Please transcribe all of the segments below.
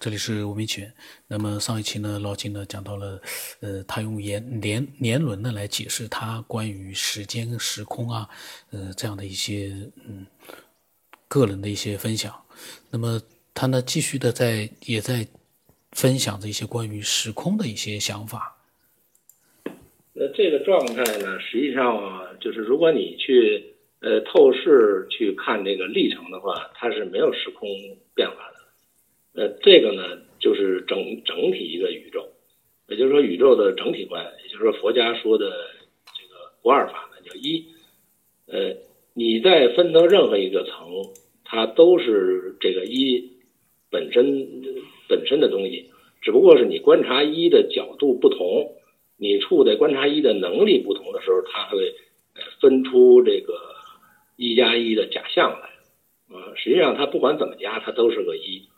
这里是吴明全。那么上一期呢，老金呢讲到了，呃，他用年年年轮呢来解释他关于时间、时空啊，呃，这样的一些嗯个人的一些分享。那么他呢继续的在也在分享着一些关于时空的一些想法。那这个状态呢，实际上啊，就是如果你去呃透视去看这个历程的话，它是没有时空变化的。呃，这个呢，就是整整体一个宇宙，也就是说宇宙的整体观，也就是说佛家说的这个不二法呢，叫一。呃，你在分到任何一个层，它都是这个一本身本身的东西，只不过是你观察一的角度不同，你处在观察一的能力不同的时候，它会分出这个一加一的假象来。啊，实际上它不管怎么加，它都是个一。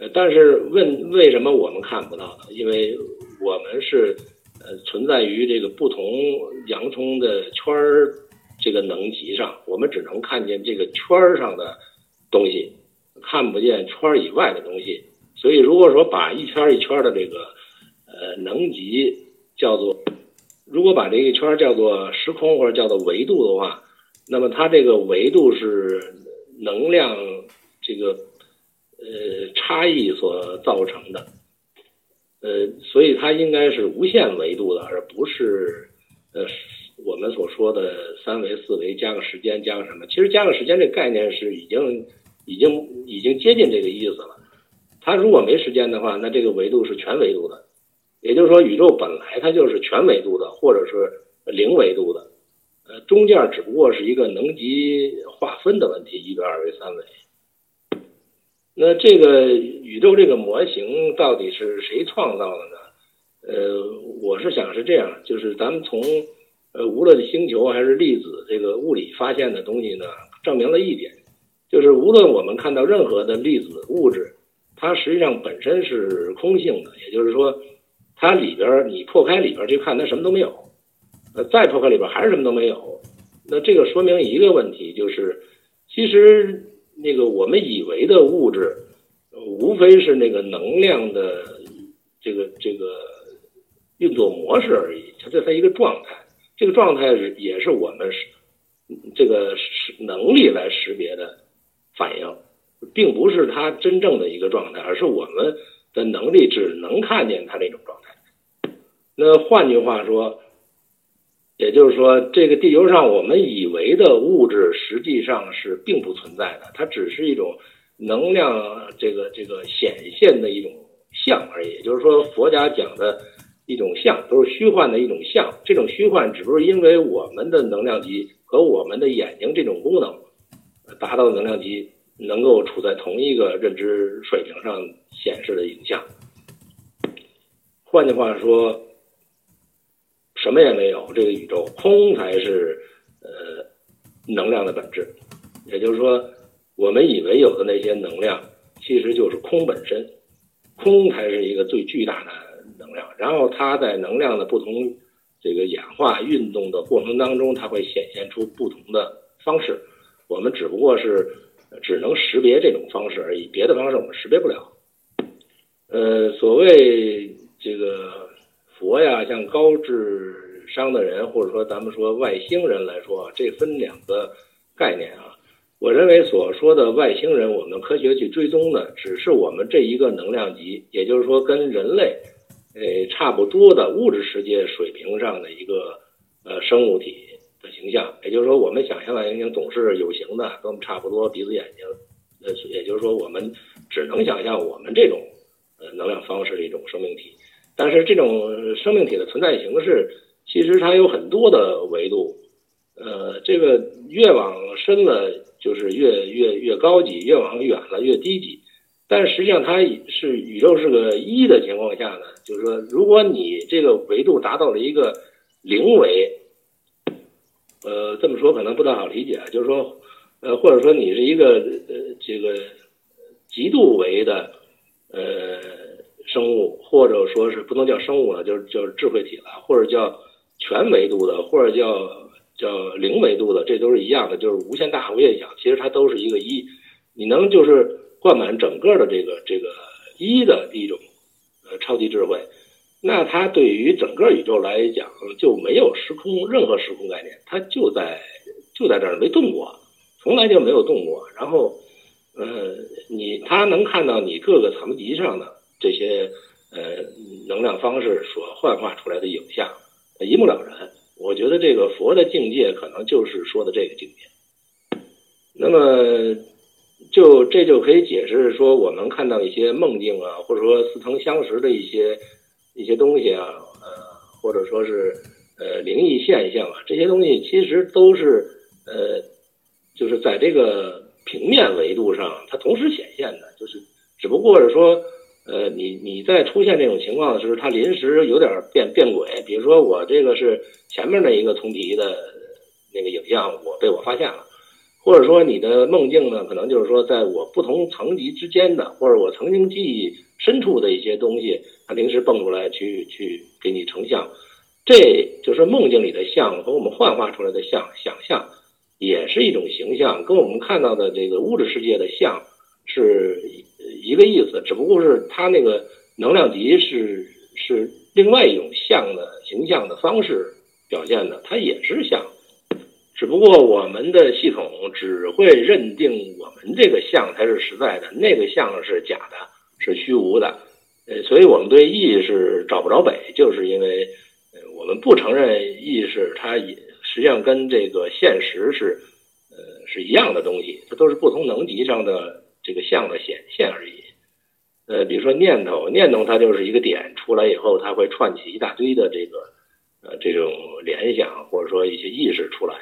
呃，但是问为什么我们看不到呢？因为我们是呃存在于这个不同洋葱的圈儿这个能级上，我们只能看见这个圈儿上的东西，看不见圈儿以外的东西。所以如果说把一圈一圈的这个呃能级叫做，如果把这个圈叫做时空或者叫做维度的话，那么它这个维度是能量这个。呃，差异所造成的，呃，所以它应该是无限维度的，而不是呃我们所说的三维、四维加个时间加个什么。其实加个时间这概念是已经已经已经接近这个意思了。它如果没时间的话，那这个维度是全维度的，也就是说宇宙本来它就是全维度的，或者是零维度的，呃，中间只不过是一个能级划分的问题，一维、二维、三维。那这个宇宙这个模型到底是谁创造的呢？呃，我是想是这样，就是咱们从呃无论星球还是粒子这个物理发现的东西呢，证明了一点，就是无论我们看到任何的粒子物质，它实际上本身是空性的，也就是说，它里边你破开里边去看，它什么都没有；呃，再破开里边还是什么都没有。那这个说明一个问题，就是其实。那个我们以为的物质，无非是那个能量的这个这个运作模式而已，它这它一个状态，这个状态是也是我们这个能力来识别的反应，并不是它真正的一个状态，而是我们的能力只能看见它那种状态。那换句话说。也就是说，这个地球上我们以为的物质，实际上是并不存在的，它只是一种能量，这个这个显现的一种像而已。也就是说，佛家讲的一种像，都是虚幻的一种像。这种虚幻，只不过因为我们的能量级和我们的眼睛这种功能达到能量级，能够处在同一个认知水平上显示的影像。换句话说。什么也没有，这个宇宙空才是呃能量的本质。也就是说，我们以为有的那些能量，其实就是空本身，空才是一个最巨大的能量。然后它在能量的不同这个演化运动的过程当中，它会显现出不同的方式。我们只不过是只能识别这种方式而已，别的方式我们识别不了。呃，所谓这个。佛呀，像高智商的人，或者说咱们说外星人来说，这分两个概念啊。我认为所说的外星人，我们科学去追踪的，只是我们这一个能量级，也就是说跟人类，呃，差不多的物质世界水平上的一个呃生物体的形象。也就是说，我们想象外星人总是有形的，跟我们差不多鼻子眼睛，呃，也就是说，我们只能想象我们这种呃能量方式的一种生命体。但是这种生命体的存在形式，其实它有很多的维度，呃，这个越往深了就是越越越高级，越往远了越低级。但实际上它是宇宙是个一的情况下呢，就是说，如果你这个维度达到了一个零维，呃，这么说可能不太好理解，就是说，呃，或者说你是一个呃这个极度维的，呃。生物，或者说是不能叫生物了，就是就是智慧体了，或者叫全维度的，或者叫叫零维度的，这都是一样的，就是无限大无限小，其实它都是一个一。你能就是灌满整个的这个这个一的一种呃超级智慧，那它对于整个宇宙来讲就没有时空任何时空概念，它就在就在这儿没动过，从来就没有动过。然后，呃，你它能看到你各个层级上的这些呃能量方式所幻化出来的影像，一目了然。我觉得这个佛的境界可能就是说的这个境界。那么，就这就可以解释说，我们看到一些梦境啊，或者说似曾相识的一些一些东西啊，呃，或者说是呃灵异现象啊，这些东西其实都是呃，就是在这个平面维度上它同时显现的，就是只不过是说。呃，你你在出现这种情况的时候，它临时有点变变轨。比如说，我这个是前面的一个通题的那个影像，我被我发现了，或者说你的梦境呢，可能就是说，在我不同层级之间的，或者我曾经记忆深处的一些东西，它临时蹦出来去去给你成像。这就是梦境里的像和我们幻化出来的像，想象也是一种形象，跟我们看到的这个物质世界的像是。一个意思，只不过是它那个能量级是是另外一种像的形象的方式表现的，它也是像，只不过我们的系统只会认定我们这个像才是实在的，那个像是假的，是虚无的，呃，所以我们对意识找不着北，就是因为呃我们不承认意识，它也实际上跟这个现实是呃是一样的东西，它都是不同能级上的。这个像的显现而已，呃，比如说念头，念头它就是一个点出来以后，它会串起一大堆的这个呃这种联想，或者说一些意识出来，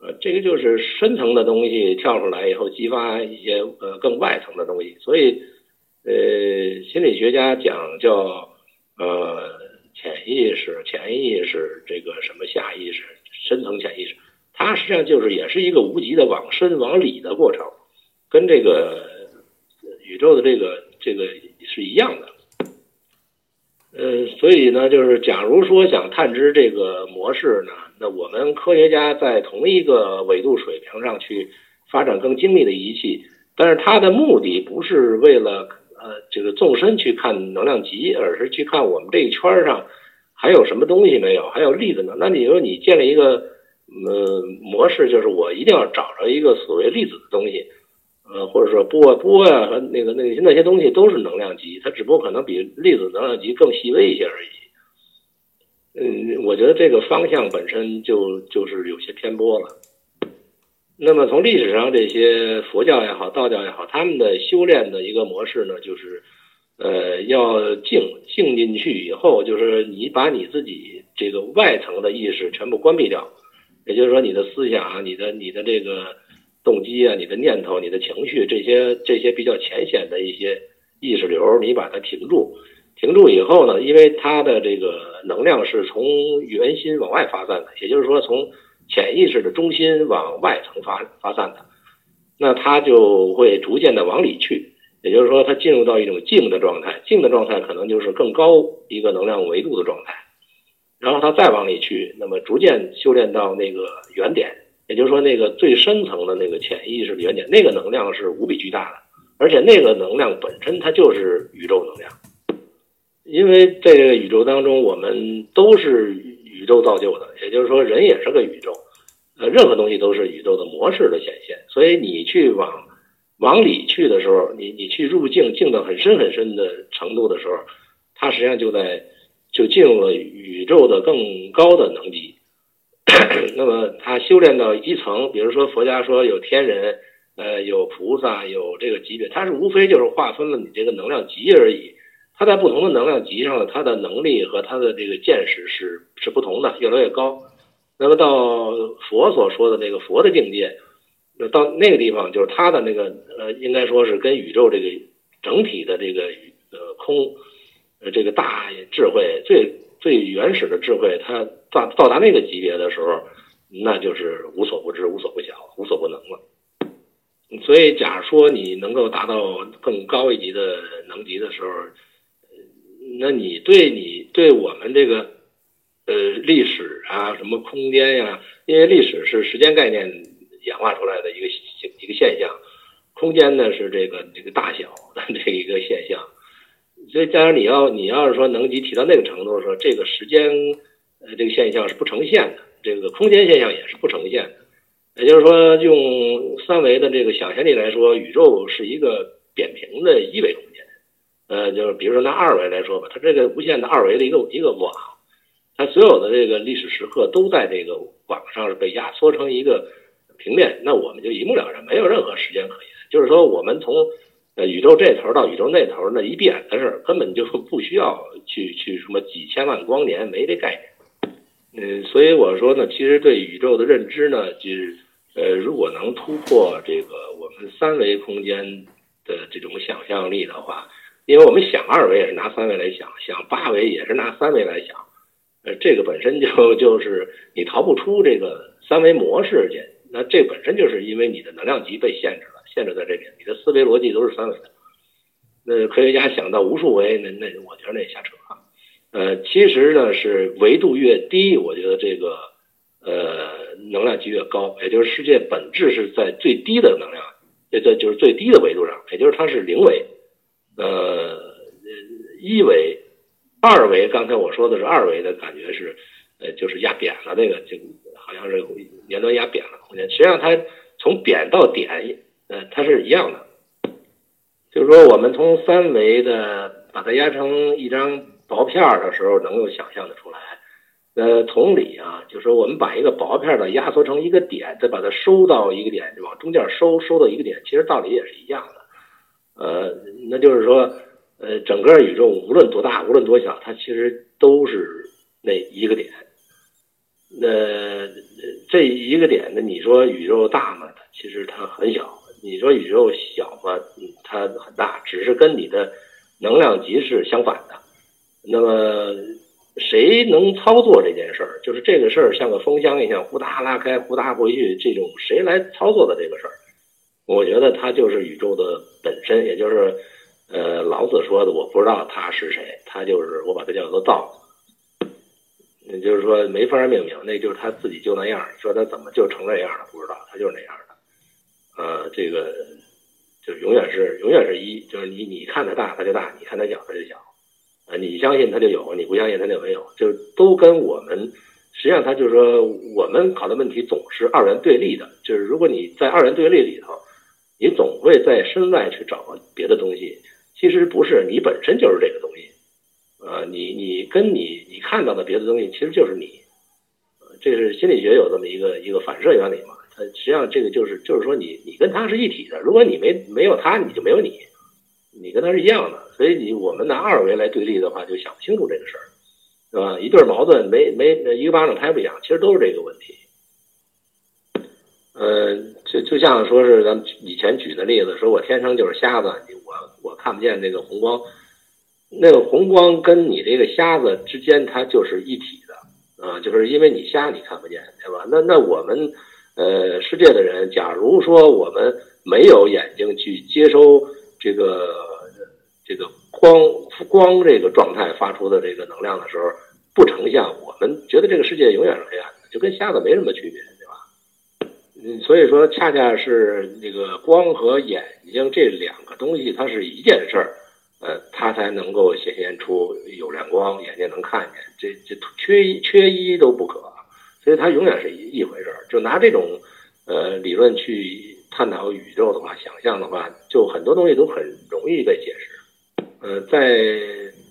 呃，这个就是深层的东西跳出来以后，激发一些呃更外层的东西。所以，呃，心理学家讲叫呃潜意识、潜意识这个什么下意识、深层潜意识，它实际上就是也是一个无极的往深往里的过程，跟这个。宇宙的这个这个是一样的，呃，所以呢，就是假如说想探知这个模式呢，那我们科学家在同一个纬度水平上去发展更精密的仪器，但是它的目的不是为了呃这个纵深去看能量级，而是去看我们这一圈上还有什么东西没有，还有粒子呢？那你说你建立一个呃模式，就是我一定要找着一个所谓粒子的东西。呃，或者说波波呀和那个那些那些东西都是能量级，它只不过可能比粒子能量级更细微一些而已。嗯，我觉得这个方向本身就就是有些偏颇了。那么从历史上这些佛教也好，道教也好，他们的修炼的一个模式呢，就是呃要静静进去以后，就是你把你自己这个外层的意识全部关闭掉，也就是说你的思想、你的你的这个。动机啊，你的念头、你的情绪，这些这些比较浅显的一些意识流，你把它停住。停住以后呢，因为它的这个能量是从圆心往外发散的，也就是说从潜意识的中心往外层发发散的，那它就会逐渐的往里去。也就是说，它进入到一种静的状态，静的状态可能就是更高一个能量维度的状态。然后它再往里去，那么逐渐修炼到那个原点。也就是说，那个最深层的那个潜意识的原点，那个能量是无比巨大的，而且那个能量本身它就是宇宙能量，因为这个宇宙当中，我们都是宇宙造就的，也就是说，人也是个宇宙，呃，任何东西都是宇宙的模式的显现。所以你去往往里去的时候，你你去入境，境到很深很深的程度的时候，它实际上就在就进入了宇宙的更高的能级。那么他修炼到一层，比如说佛家说有天人，呃，有菩萨，有这个级别，它是无非就是划分了你这个能量级而已。它在不同的能量级上，它的能力和它的这个见识是是不同的，越来越高。那么到佛所说的那个佛的境界，那到那个地方就是他的那个呃，应该说是跟宇宙这个整体的这个呃空，呃这个大智慧最。最原始的智慧，它到到达那个级别的时候，那就是无所不知、无所不晓、无所不能了。所以，假如说你能够达到更高一级的能级的时候，那你对你对我们这个呃历史啊、什么空间呀，因为历史是时间概念演化出来的一个一个现象，空间呢是这个这个大小的这一个现象。所以当然你要你要是说能级提到那个程度，说这个时间呃这个现象是不呈现的，这个空间现象也是不呈现的。也就是说，用三维的这个想象力来说，宇宙是一个扁平的一维空间。呃，就是比如说拿二维来说吧，它这个无限的二维的一个一个网，它所有的这个历史时刻都在这个网上是被压缩成一个平面，那我们就一目了然，没有任何时间可言。就是说，我们从呃宇宙这头到宇宙那头那一闭眼的事，根本就不需要去去什么几千万光年，没这概念。嗯，所以我说呢，其实对宇宙的认知呢，就是。呃，如果能突破这个我们三维空间的这种想象力的话，因为我们想二维也是拿三维来想，想八维也是拿三维来想，呃，这个本身就就是你逃不出这个三维模式去。那这本身就是因为你的能量级被限制，限制在这边，你的思维逻辑都是三维的。那科学家想到无数维，那那我觉得那瞎扯啊。呃，其实呢是维度越低，我觉得这个呃。能量级越高，也就是世界本质是在最低的能量，也在就是最低的维度上，也就是它是零维，呃，一维、二维。刚才我说的是二维的感觉是，呃，就是压扁了那个，就好像是年端压扁了空间。实际上它从扁到点，呃，它是一样的。就是说，我们从三维的把它压成一张薄片儿的时候，能够想象的出来。呃，同理啊，就是说我们把一个薄片的压缩成一个点，再把它收到一个点，往中间收，收到一个点，其实道理也是一样的。呃，那就是说，呃，整个宇宙无论多大，无论多小，它其实都是那一个点。那这一个点呢，你说宇宙大吗？其实它很小。你说宇宙小吗？它很大，只是跟你的能量级是相反的。那么。谁能操作这件事儿？就是这个事儿像个风箱一样，呼哒拉开，呼哒回去。这种谁来操作的这个事儿？我觉得它就是宇宙的本身，也就是呃老子说的，我不知道他是谁，他就是我把它叫做道。也就是说没法命名，那就是他自己就那样。说他怎么就成这样了？不知道，他就是那样的。这个就永远是永远是一，就是你你看它大，它就大；你看它小，它就小。啊，你相信它就有，你不相信它就没有，就都跟我们，实际上它就是说，我们考的问题总是二元对立的，就是如果你在二元对立里头，你总会在身外去找别的东西，其实不是，你本身就是这个东西，呃，你你跟你你看到的别的东西其实就是你，这是心理学有这么一个一个反射原理嘛，实际上这个就是就是说你你跟他是一体的，如果你没没有他，你就没有你。你跟他是一样的，所以你我们拿二维来对立的话，就想不清楚这个事儿，是吧？一对矛盾没没一个巴掌拍不响，其实都是这个问题。嗯，就就像说是咱们以前举的例子，说我天生就是瞎子，我我看不见那个红光，那个红光跟你这个瞎子之间它就是一体的啊，就是因为你瞎你看不见，对吧？那那我们呃世界的人，假如说我们没有眼睛去接收。这个这个光光这个状态发出的这个能量的时候，不成像，我们觉得这个世界永远是黑暗的，就跟瞎子没什么区别，对吧？嗯，所以说恰恰是那个光和眼睛这两个东西，它是一件事儿，呃，它才能够显现出有亮光，眼睛能看见，这这缺一缺一都不可，所以它永远是一一回事儿。就拿这种呃理论去。探讨宇宙的话，想象的话，就很多东西都很容易被解释。呃，再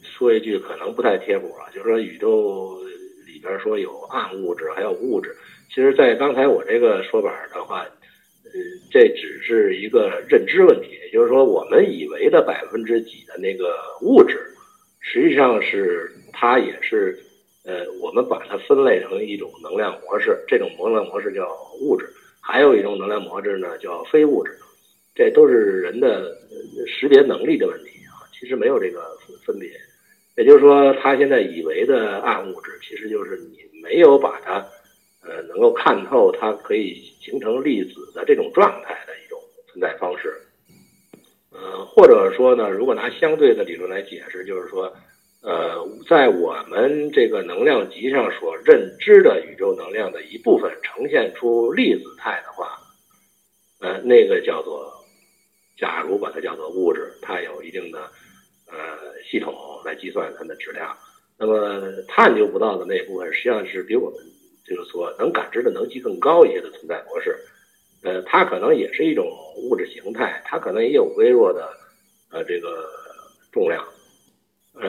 说一句可能不太贴谱啊，就是说宇宙里边说有暗物质，还有物质。其实，在刚才我这个说法的话，呃，这只是一个认知问题，也就是说，我们以为的百分之几的那个物质，实际上是它也是，呃，我们把它分类成一种能量模式，这种能量模式叫物质。还有一种能量模式呢，叫非物质，这都是人的识别能力的问题啊。其实没有这个分别，也就是说，他现在以为的暗物质，其实就是你没有把它呃能够看透，它可以形成粒子的这种状态的一种存在方式。呃，或者说呢，如果拿相对的理论来解释，就是说。呃，在我们这个能量级上所认知的宇宙能量的一部分呈现出粒子态的话，呃，那个叫做，假如把它叫做物质，它有一定的呃系统来计算它的质量。那么探究不到的那部分，实际上是比我们这个所能感知的能级更高一些的存在模式。呃，它可能也是一种物质形态，它可能也有微弱的呃这个。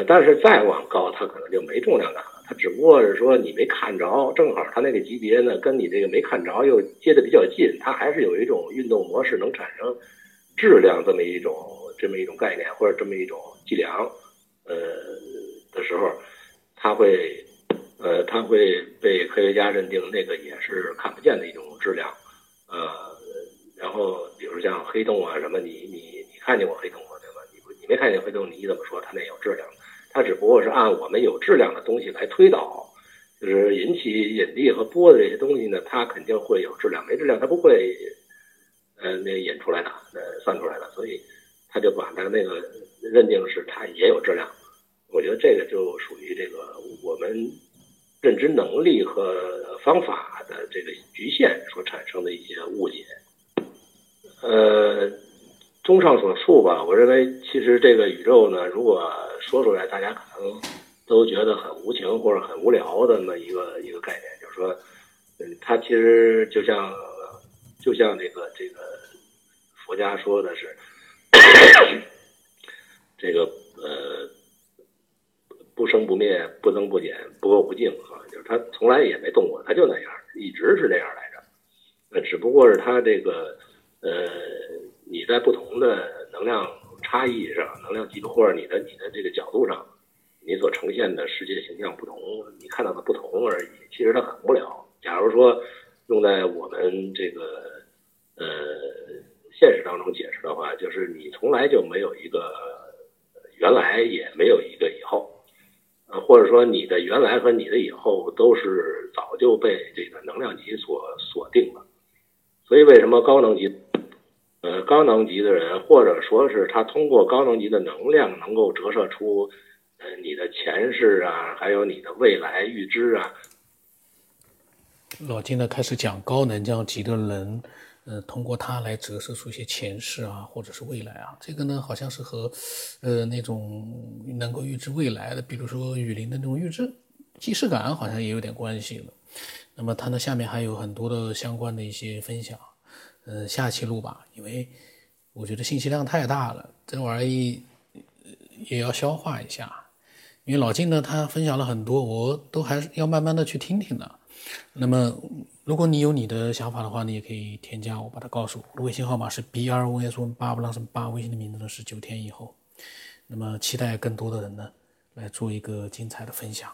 但是再往高，它可能就没重量感了。它只不过是说你没看着，正好它那个级别呢，跟你这个没看着又接的比较近，它还是有一种运动模式能产生质量这么一种这么一种概念或者这么一种计量，呃的时候，它会呃它会被科学家认定那个也是看不见的一种质量，呃，然后比如像黑洞啊什么，你你你看见过黑洞吗？对吧？你你没看见黑洞，你怎么说它那有质量？它只不过是按我们有质量的东西来推导，就是引起引力和波的这些东西呢，它肯定会有质量，没质量它不会，呃，那引出来的，呃，算出来的，所以他就把它那个认定是它也有质量。我觉得这个就属于这个我们认知能力和方法的这个局限所产生的一些误解。呃，综上所述吧，我认为其实这个宇宙呢，如果说出来，大家可能都觉得很无情或者很无聊的那么一个一个概念，就是说，嗯，它其实就像就像这个这个佛家说的是，这个呃不生不灭、不增不减、不垢不净啊，就是它从来也没动过，它就那样，一直是这样来着。那只不过是它这个呃你在不同的能量。差异上，能量级或者你的你的这个角度上，你所呈现的世界形象不同，你看到的不同而已。其实它很无聊。假如说用在我们这个呃现实当中解释的话，就是你从来就没有一个原来，也没有一个以后，呃，或者说你的原来和你的以后都是早就被这个能量级所锁定了。所以为什么高能级？呃，高能级的人，或者说是他通过高能级的能量，能够折射出，呃，你的前世啊，还有你的未来预知啊。老金呢开始讲高能量级的人，呃，通过他来折射出一些前世啊，或者是未来啊。这个呢，好像是和，呃，那种能够预知未来的，比如说雨林的那种预知既视感，好像也有点关系了。那么他呢下面还有很多的相关的一些分享。呃，下期录吧，因为我觉得信息量太大了，这玩意也要消化一下。因为老金呢，他分享了很多，我都还是要慢慢的去听听的。那么，如果你有你的想法的话，你也可以添加我，把它告诉我。微信号码是 b r o s 八不浪什么八，微信的名字呢是九天以后。那么，期待更多的人呢来做一个精彩的分享。